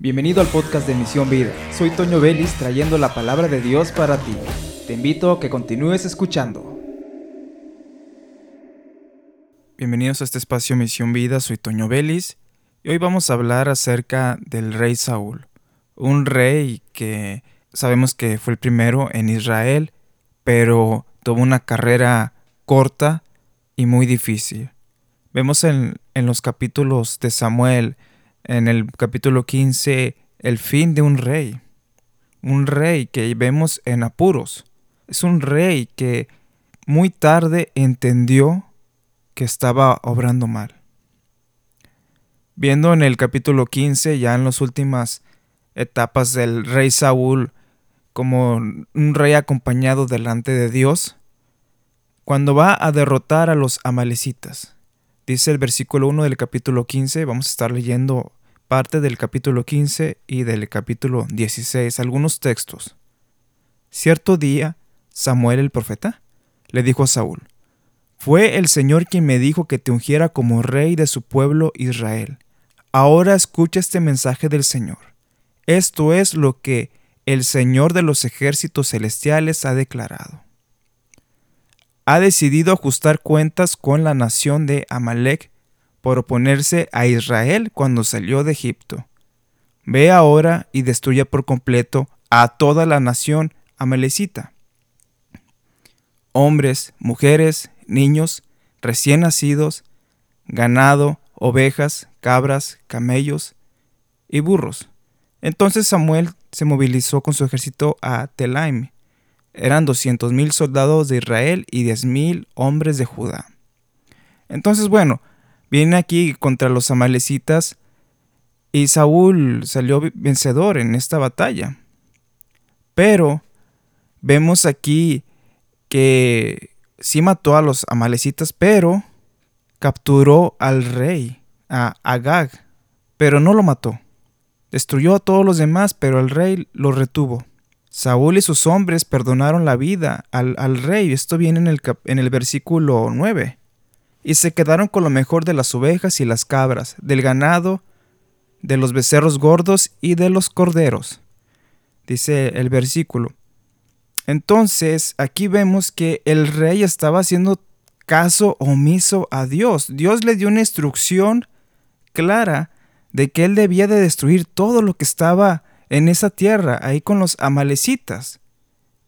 Bienvenido al podcast de Misión Vida. Soy Toño Vélez trayendo la palabra de Dios para ti. Te invito a que continúes escuchando. Bienvenidos a este espacio Misión Vida, soy Toño Vélez y hoy vamos a hablar acerca del rey Saúl, un rey que sabemos que fue el primero en Israel, pero tuvo una carrera corta y muy difícil. Vemos en, en los capítulos de Samuel, en el capítulo 15 el fin de un rey. Un rey que vemos en apuros. Es un rey que muy tarde entendió que estaba obrando mal. Viendo en el capítulo 15, ya en las últimas etapas del rey Saúl, como un rey acompañado delante de Dios, cuando va a derrotar a los amalecitas. Dice el versículo 1 del capítulo 15, vamos a estar leyendo parte del capítulo 15 y del capítulo 16, algunos textos. Cierto día, Samuel el profeta le dijo a Saúl, Fue el Señor quien me dijo que te ungiera como rey de su pueblo Israel. Ahora escucha este mensaje del Señor. Esto es lo que el Señor de los ejércitos celestiales ha declarado. Ha decidido ajustar cuentas con la nación de Amalek por oponerse a Israel cuando salió de Egipto. Ve ahora y destruya por completo a toda la nación amalecita. Hombres, mujeres, niños, recién nacidos, ganado, ovejas, cabras, camellos y burros. Entonces Samuel se movilizó con su ejército a Telaim. Eran doscientos mil soldados de Israel y diez mil hombres de Judá. Entonces, bueno, Viene aquí contra los amalecitas y Saúl salió vencedor en esta batalla. Pero vemos aquí que sí mató a los amalecitas, pero capturó al rey, a Agag, pero no lo mató. Destruyó a todos los demás, pero el rey lo retuvo. Saúl y sus hombres perdonaron la vida al, al rey. Esto viene en el, en el versículo 9 y se quedaron con lo mejor de las ovejas y las cabras, del ganado, de los becerros gordos y de los corderos. Dice el versículo. Entonces, aquí vemos que el rey estaba haciendo caso omiso a Dios. Dios le dio una instrucción clara de que él debía de destruir todo lo que estaba en esa tierra, ahí con los amalecitas.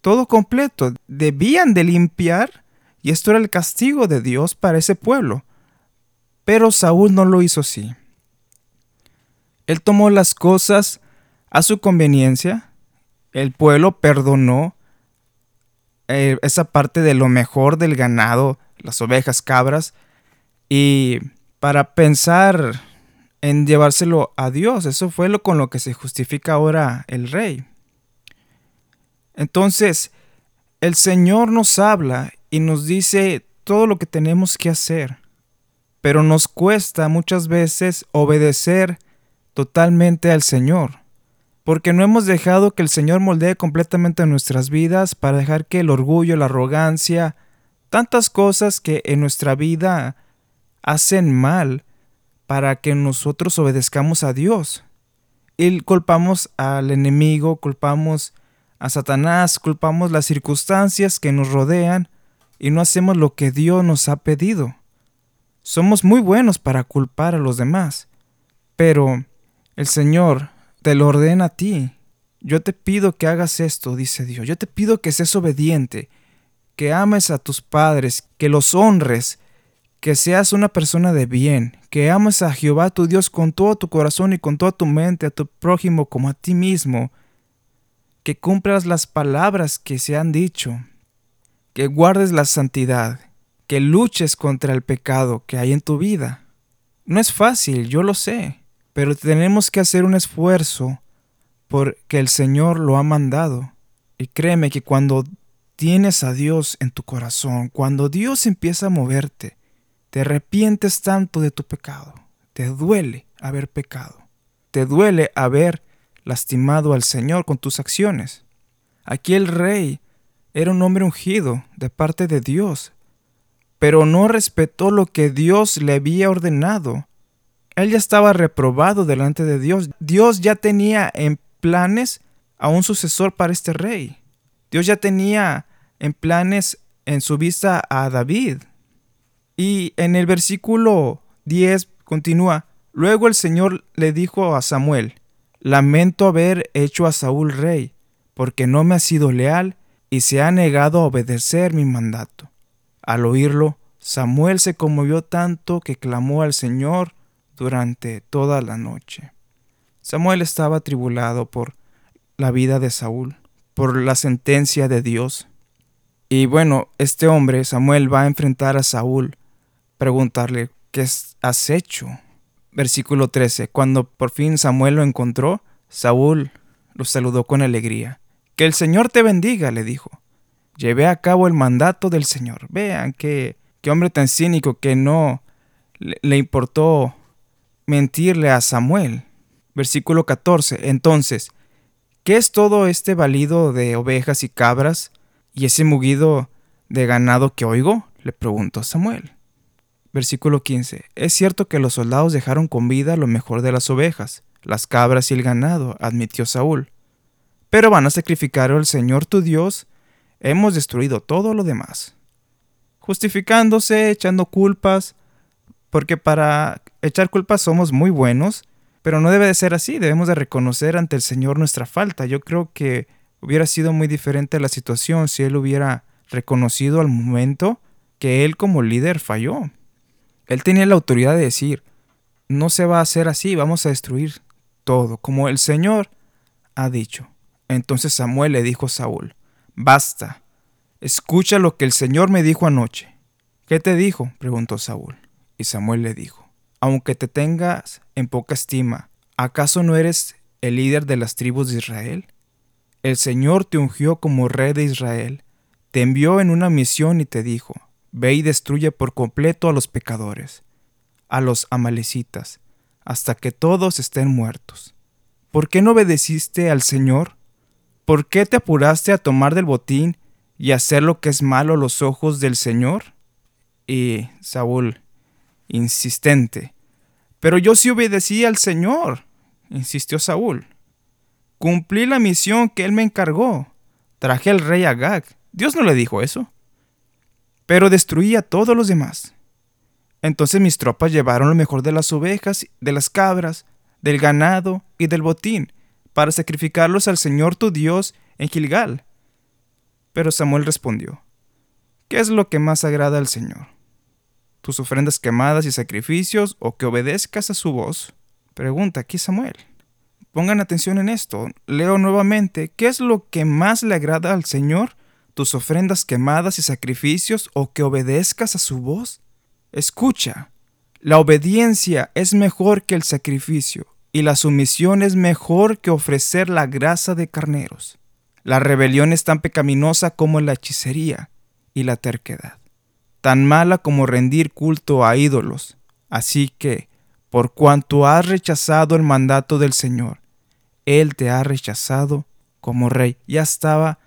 Todo completo. Debían de limpiar y esto era el castigo de Dios para ese pueblo. Pero Saúl no lo hizo así. Él tomó las cosas a su conveniencia, el pueblo perdonó eh, esa parte de lo mejor del ganado, las ovejas, cabras, y para pensar en llevárselo a Dios, eso fue lo con lo que se justifica ahora el rey. Entonces, el Señor nos habla y nos dice todo lo que tenemos que hacer, pero nos cuesta muchas veces obedecer totalmente al Señor, porque no hemos dejado que el Señor moldee completamente nuestras vidas para dejar que el orgullo, la arrogancia, tantas cosas que en nuestra vida hacen mal para que nosotros obedezcamos a Dios. Y culpamos al enemigo, culpamos a Satanás, culpamos las circunstancias que nos rodean y no hacemos lo que Dios nos ha pedido. Somos muy buenos para culpar a los demás, pero el Señor te lo ordena a ti. Yo te pido que hagas esto, dice Dios. Yo te pido que seas obediente, que ames a tus padres, que los honres, que seas una persona de bien, que ames a Jehová tu Dios con todo tu corazón y con toda tu mente, a tu prójimo como a ti mismo, que cumplas las palabras que se han dicho, que guardes la santidad, que luches contra el pecado que hay en tu vida. No es fácil, yo lo sé, pero tenemos que hacer un esfuerzo porque el Señor lo ha mandado. Y créeme que cuando tienes a Dios en tu corazón, cuando Dios empieza a moverte, te arrepientes tanto de tu pecado, te duele haber pecado, te duele haber lastimado al Señor con tus acciones. Aquí el rey era un hombre ungido de parte de Dios, pero no respetó lo que Dios le había ordenado. Él ya estaba reprobado delante de Dios. Dios ya tenía en planes a un sucesor para este rey. Dios ya tenía en planes en su vista a David. Y en el versículo 10 continúa, luego el Señor le dijo a Samuel, lamento haber hecho a Saúl rey, porque no me ha sido leal y se ha negado a obedecer mi mandato. Al oírlo, Samuel se conmovió tanto que clamó al Señor durante toda la noche. Samuel estaba atribulado por la vida de Saúl, por la sentencia de Dios. Y bueno, este hombre, Samuel, va a enfrentar a Saúl, preguntarle, ¿qué has hecho? Versículo 13. Cuando por fin Samuel lo encontró, Saúl lo saludó con alegría. Que el Señor te bendiga, le dijo. Llevé a cabo el mandato del Señor. Vean qué, hombre tan cínico que no le, le importó mentirle a Samuel. Versículo 14. Entonces, ¿qué es todo este balido de ovejas y cabras y ese mugido de ganado que oigo? le preguntó Samuel. Versículo 15. Es cierto que los soldados dejaron con vida lo mejor de las ovejas, las cabras y el ganado, admitió Saúl pero van a sacrificar al Señor tu Dios, hemos destruido todo lo demás. Justificándose, echando culpas, porque para echar culpas somos muy buenos, pero no debe de ser así, debemos de reconocer ante el Señor nuestra falta. Yo creo que hubiera sido muy diferente la situación si Él hubiera reconocido al momento que Él como líder falló. Él tenía la autoridad de decir, no se va a hacer así, vamos a destruir todo, como el Señor ha dicho. Entonces Samuel le dijo a Saúl, Basta, escucha lo que el Señor me dijo anoche. ¿Qué te dijo? preguntó Saúl. Y Samuel le dijo, Aunque te tengas en poca estima, ¿acaso no eres el líder de las tribus de Israel? El Señor te ungió como rey de Israel, te envió en una misión y te dijo, Ve y destruye por completo a los pecadores, a los amalecitas, hasta que todos estén muertos. ¿Por qué no obedeciste al Señor? ¿Por qué te apuraste a tomar del botín y hacer lo que es malo a los ojos del Señor? Y Saúl, insistente, pero yo sí obedecí al Señor, insistió Saúl. Cumplí la misión que él me encargó. Traje al rey Agag. Dios no le dijo eso. Pero destruí a todos los demás. Entonces mis tropas llevaron lo mejor de las ovejas, de las cabras, del ganado y del botín, para sacrificarlos al Señor tu Dios en Gilgal. Pero Samuel respondió, ¿qué es lo que más agrada al Señor? ¿Tus ofrendas quemadas y sacrificios o que obedezcas a su voz? Pregunta aquí Samuel. Pongan atención en esto. Leo nuevamente, ¿qué es lo que más le agrada al Señor? ¿Tus ofrendas quemadas y sacrificios o que obedezcas a su voz? Escucha, la obediencia es mejor que el sacrificio y la sumisión es mejor que ofrecer la grasa de carneros. La rebelión es tan pecaminosa como la hechicería y la terquedad, tan mala como rendir culto a ídolos. Así que, por cuanto has rechazado el mandato del Señor, Él te ha rechazado como rey. Ya estaba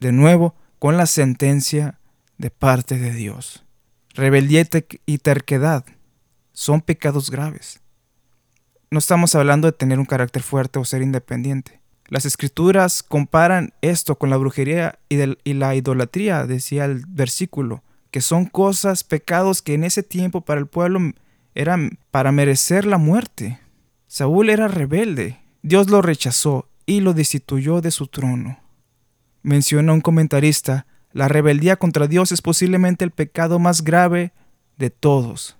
de nuevo con la sentencia de parte de Dios. Rebeldía y terquedad son pecados graves no estamos hablando de tener un carácter fuerte o ser independiente. Las escrituras comparan esto con la brujería y, la idolatría, decía el versículo, que son cosas, pecados que en ese tiempo para el pueblo eran para merecer la muerte. Saúl era rebelde, Dios lo rechazó y lo destituyó de su trono. Menciona un comentarista, la rebeldía contra Dios es posiblemente el pecado más grave de todos,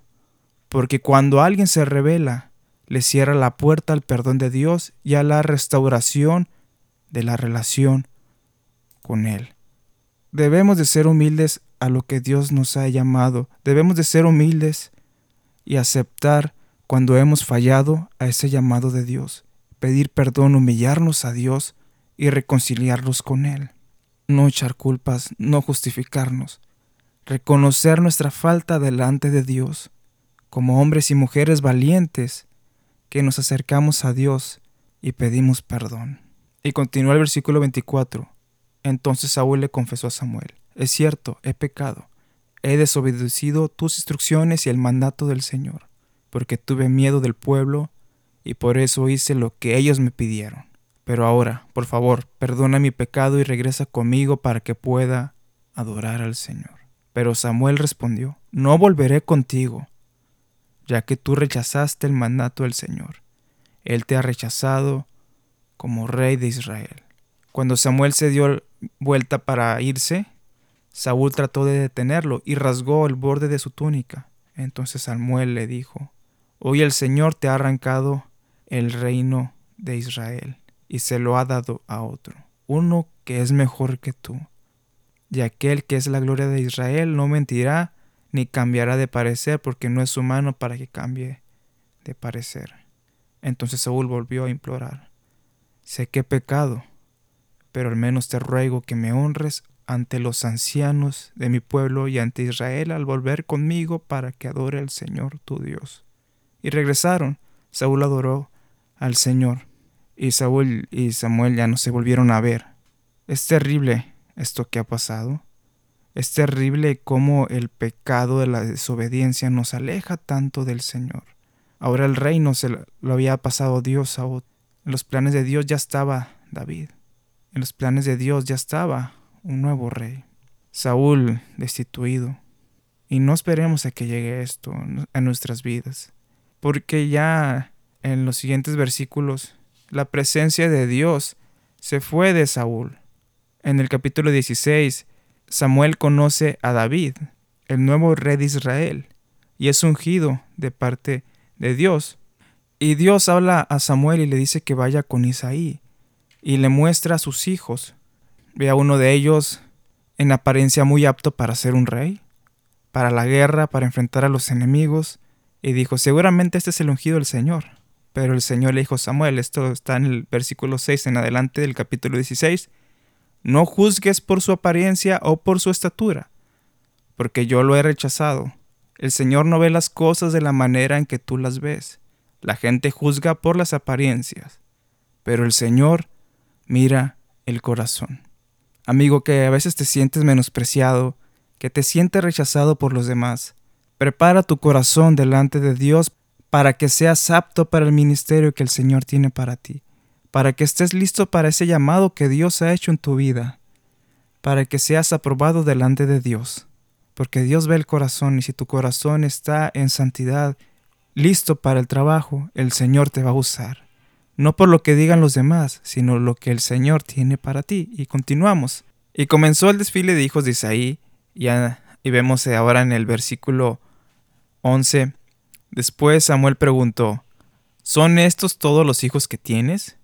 porque cuando alguien se revela, le cierra la puerta al perdón de Dios y a la restauración de la relación con Él. Debemos de ser humildes a lo que Dios nos ha llamado. Debemos de ser humildes y aceptar cuando hemos fallado a ese llamado de Dios. Pedir perdón, humillarnos a Dios y reconciliarnos con Él. No echar culpas, no justificarnos. Reconocer nuestra falta delante de Dios. Como hombres y mujeres valientes, que nos acercamos a Dios y pedimos perdón. Y continúa el versículo 24. Entonces Saúl le confesó a Samuel, es cierto, he pecado, he desobedecido tus instrucciones y el mandato del Señor. porque tuve miedo del pueblo y por eso hice lo que ellos me pidieron. Pero ahora, por favor, perdona mi pecado y regresa conmigo para que pueda adorar al Señor. Pero Samuel respondió, No volveré contigo, ya que tú rechazaste el mandato del Señor. Él te ha rechazado como rey de Israel. Cuando Samuel se dio vuelta para irse, Saúl trató de detenerlo y rasgó el borde de su túnica. Entonces Samuel le dijo, Hoy el Señor te ha arrancado el reino de Israel y se lo ha dado a otro, uno que es mejor que tú. Y aquel que es la gloria de Israel no mentirá ni cambiará de parecer porque no es humano para que cambie de parecer. Entonces Saúl volvió a implorar, sé que he pecado, pero al menos te ruego que me honres ante los ancianos de mi pueblo y ante Israel al volver conmigo para que adore al Señor tu Dios. Y regresaron. Saúl adoró al Señor. Y Saúl y Samuel ya no se volvieron a ver. Es terrible esto que ha pasado. Es terrible cómo el pecado de la desobediencia nos aleja tanto del Señor. Ahora el reino se lo había pasado Dios a otro. En los planes de Dios ya estaba David. En los planes de Dios ya estaba un nuevo rey. Saúl destituido. Y no esperemos a que llegue esto a nuestras vidas porque ya en los siguientes versículos la presencia de Dios se fue de Saúl. En el capítulo 16, Samuel conoce a David, el nuevo rey de Israel, y es ungido de parte de Dios. Y Dios habla a Samuel y le dice que vaya con Isaí, y le muestra a sus hijos. Ve a uno de ellos en apariencia muy apto para ser un rey, para la guerra, para enfrentar a los enemigos, y dijo, seguramente este es el ungido del Señor. Pero el Señor le dijo a Samuel, esto está en el versículo 6 en adelante del capítulo 16, no juzgues por su apariencia o por su estatura, porque yo lo he rechazado. El Señor no ve las cosas de la manera en que tú las ves. La gente juzga por las apariencias, pero el Señor mira el corazón. Amigo que a veces te sientes menospreciado, que te sientes rechazado por los demás, Prepara tu corazón delante de Dios para que seas apto para el ministerio que el Señor tiene para ti, para que estés listo para ese llamado que Dios ha hecho en tu vida, para que seas aprobado delante de Dios, porque Dios ve el corazón y si tu corazón está en santidad, listo para el trabajo, el Señor te va a usar. No por lo que digan los demás, sino lo que el Señor tiene para ti. Y continuamos. Y comenzó el desfile de hijos de Isaí, y, y vemos ahora en el versículo 11. Después Samuel preguntó, ¿Son estos todos los hijos que tienes?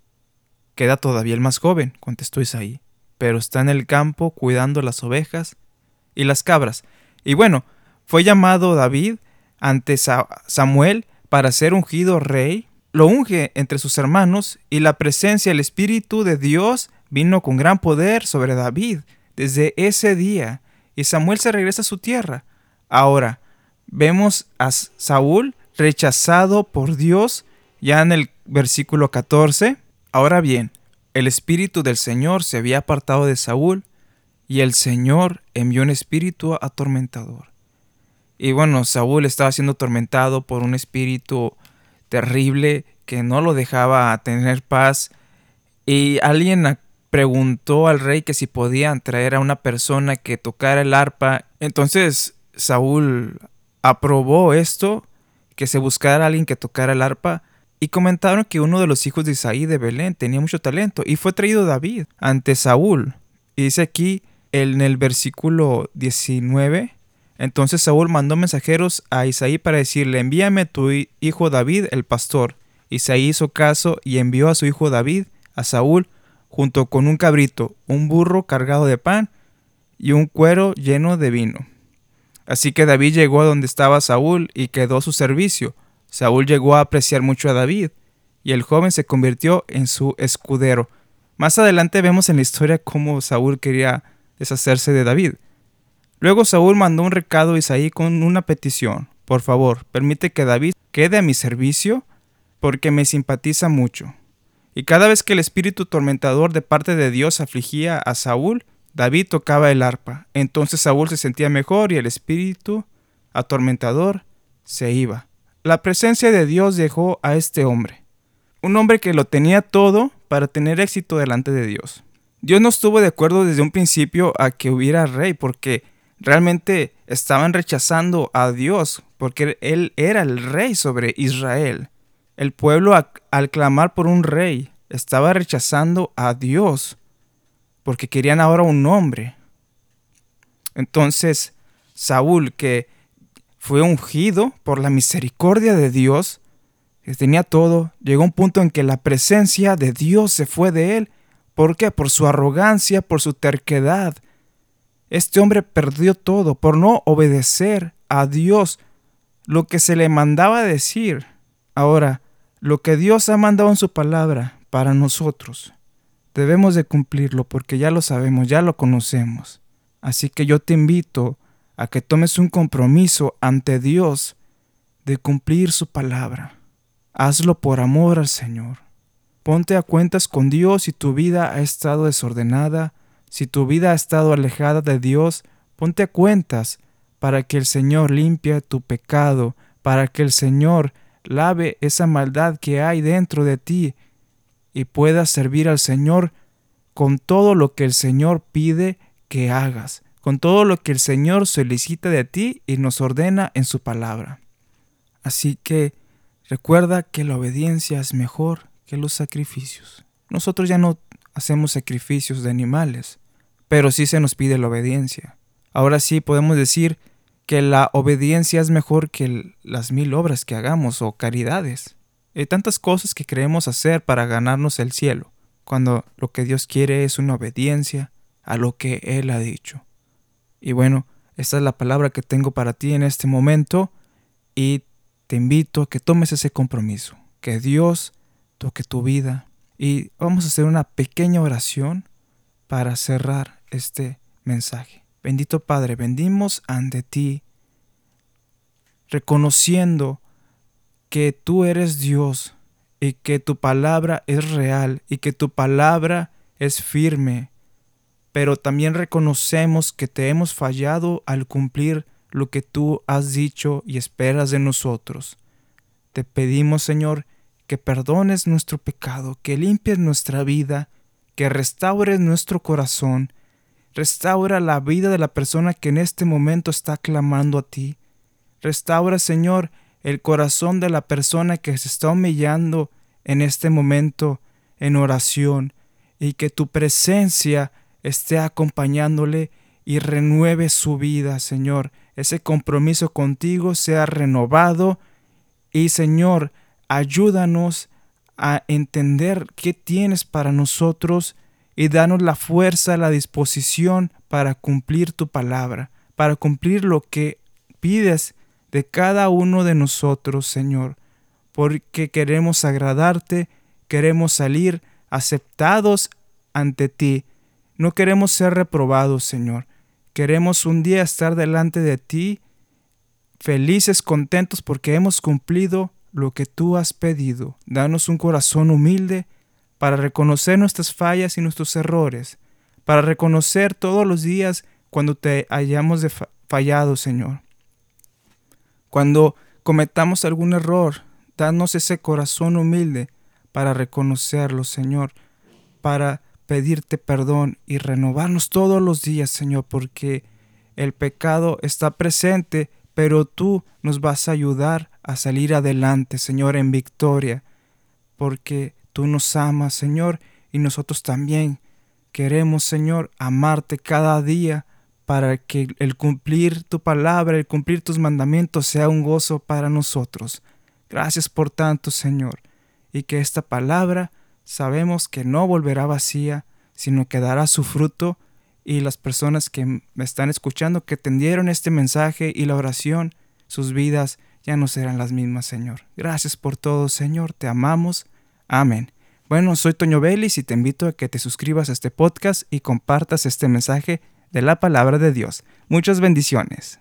Queda todavía el más joven, contestó Isaí, pero está en el campo cuidando las ovejas y las cabras. Y bueno, fue llamado David ante Samuel para ser ungido rey, lo unge entre sus hermanos y la presencia del Espíritu de Dios vino con gran poder sobre David desde ese día y Samuel se regresa a su tierra. Ahora, vemos a Saúl rechazado por Dios ya en el versículo 14. Ahora bien, el espíritu del Señor se había apartado de Saúl y el Señor envió un espíritu atormentador. Y bueno, Saúl estaba siendo atormentado por un espíritu terrible que no lo dejaba tener paz. Y alguien preguntó al rey que si podían traer a una persona que tocara el arpa. Entonces Saúl aprobó esto, que se buscara alguien que tocara el arpa, y comentaron que uno de los hijos de Isaí de Belén tenía mucho talento, y fue traído David ante Saúl. Y dice aquí en el versículo 19, entonces Saúl mandó mensajeros a Isaí para decirle, envíame tu hijo David el pastor. Isaí hizo caso y envió a su hijo David a Saúl junto con un cabrito, un burro cargado de pan y un cuero lleno de vino. Así que David llegó a donde estaba Saúl y quedó a su servicio. Saúl llegó a apreciar mucho a David, y el joven se convirtió en su escudero. Más adelante vemos en la historia cómo Saúl quería deshacerse de David. Luego Saúl mandó un recado a Isaí con una petición. Por favor, permite que David quede a mi servicio porque me simpatiza mucho. Y cada vez que el espíritu tormentador de parte de Dios afligía a Saúl, David tocaba el arpa. Entonces Saúl se sentía mejor y el espíritu atormentador se iba. la presencia de Dios dejó a este hombre. Un hombre que lo tenía todo para tener éxito delante de Dios. Dios no estuvo de acuerdo desde un principio a que hubiera rey porque realmente estaban rechazando a Dios porque Él era el rey sobre Israel. El pueblo al clamar por un rey estaba rechazando a Dios porque querían ahora un hombre. Entonces Saúl, que fue ungido por la misericordia de Dios, que tenía todo, llegó a un punto en que la presencia de Dios se fue de él. ¿Por qué? Por su arrogancia, por su terquedad. Este hombre perdió todo por no obedecer a Dios lo que se le mandaba decir. Ahora, lo que Dios ha mandado en su palabra para nosotros, debemos de cumplirlo porque ya lo sabemos, ya lo conocemos. Así que yo te invito a que tomes un compromiso ante Dios de cumplir su palabra. Hazlo por amor al Señor. Ponte a cuentas con Dios si tu vida ha estado desordenada, si tu vida ha estado alejada de Dios, ponte a cuentas para que el Señor limpie tu pecado, para que el Señor lave esa maldad que hay dentro de ti y puedas servir al Señor con todo lo que el Señor pide que hagas, con todo lo que el Señor solicita de ti y nos ordena en su palabra. Así que Recuerda que la obediencia es mejor que los sacrificios. Nosotros ya no hacemos sacrificios de animales, pero sí se nos pide la obediencia. Ahora sí podemos decir que la obediencia es mejor que las mil obras que hagamos o caridades. Hay tantas cosas que queremos hacer para ganarnos el cielo, cuando lo que Dios quiere es una obediencia a lo que Él ha dicho. Y bueno, esta es la palabra que tengo para ti en este momento y te invito a que tomes ese compromiso, que Dios toque tu vida y vamos a hacer una pequeña oración para cerrar este mensaje. Bendito Padre, bendimos ante ti, reconociendo que tú eres Dios y que tu palabra es real y que tu palabra es firme, pero también reconocemos que te hemos fallado al cumplir lo que tú has dicho y esperas de nosotros. Te pedimos, Señor, que perdones nuestro pecado, que limpies nuestra vida, que restaures nuestro corazón, restaura la vida de la persona que en este momento está clamando a ti. Restaura, Señor, el corazón de la persona que se está humillando en este momento en oración, y que tu presencia esté acompañándole y renueve su vida, Señor. Ese compromiso contigo sea renovado y, Señor, ayúdanos a entender qué tienes para nosotros y danos la fuerza, la disposición para cumplir tu palabra, para cumplir lo que pides de cada uno de nosotros, Señor, porque queremos agradarte, queremos salir aceptados ante ti, no queremos ser reprobados, Señor. Queremos un día estar delante de ti, felices, contentos porque hemos cumplido lo que tú has pedido. Danos un corazón humilde para reconocer nuestras fallas y nuestros errores, para reconocer todos los días cuando te hayamos fallado, Señor. Cuando cometamos algún error, danos ese corazón humilde para reconocerlo, Señor, para pedirte perdón y renovarnos todos los días, Señor, porque el pecado está presente, pero tú nos vas a ayudar a salir adelante, Señor, en victoria, porque tú nos amas, Señor, y nosotros también queremos, Señor, amarte cada día para que el cumplir tu palabra, el cumplir tus mandamientos sea un gozo para nosotros. Gracias por tanto, Señor, y que esta palabra sabemos que no volverá vacía, sino que dará su fruto y las personas que me están escuchando, que tendieron este mensaje y la oración, sus vidas ya no serán las mismas, Señor. Gracias por todo, Señor, te amamos. Amén. Bueno, soy Toño Vélez y te invito a que te suscribas a este podcast y compartas este mensaje de la palabra de Dios. Muchas bendiciones.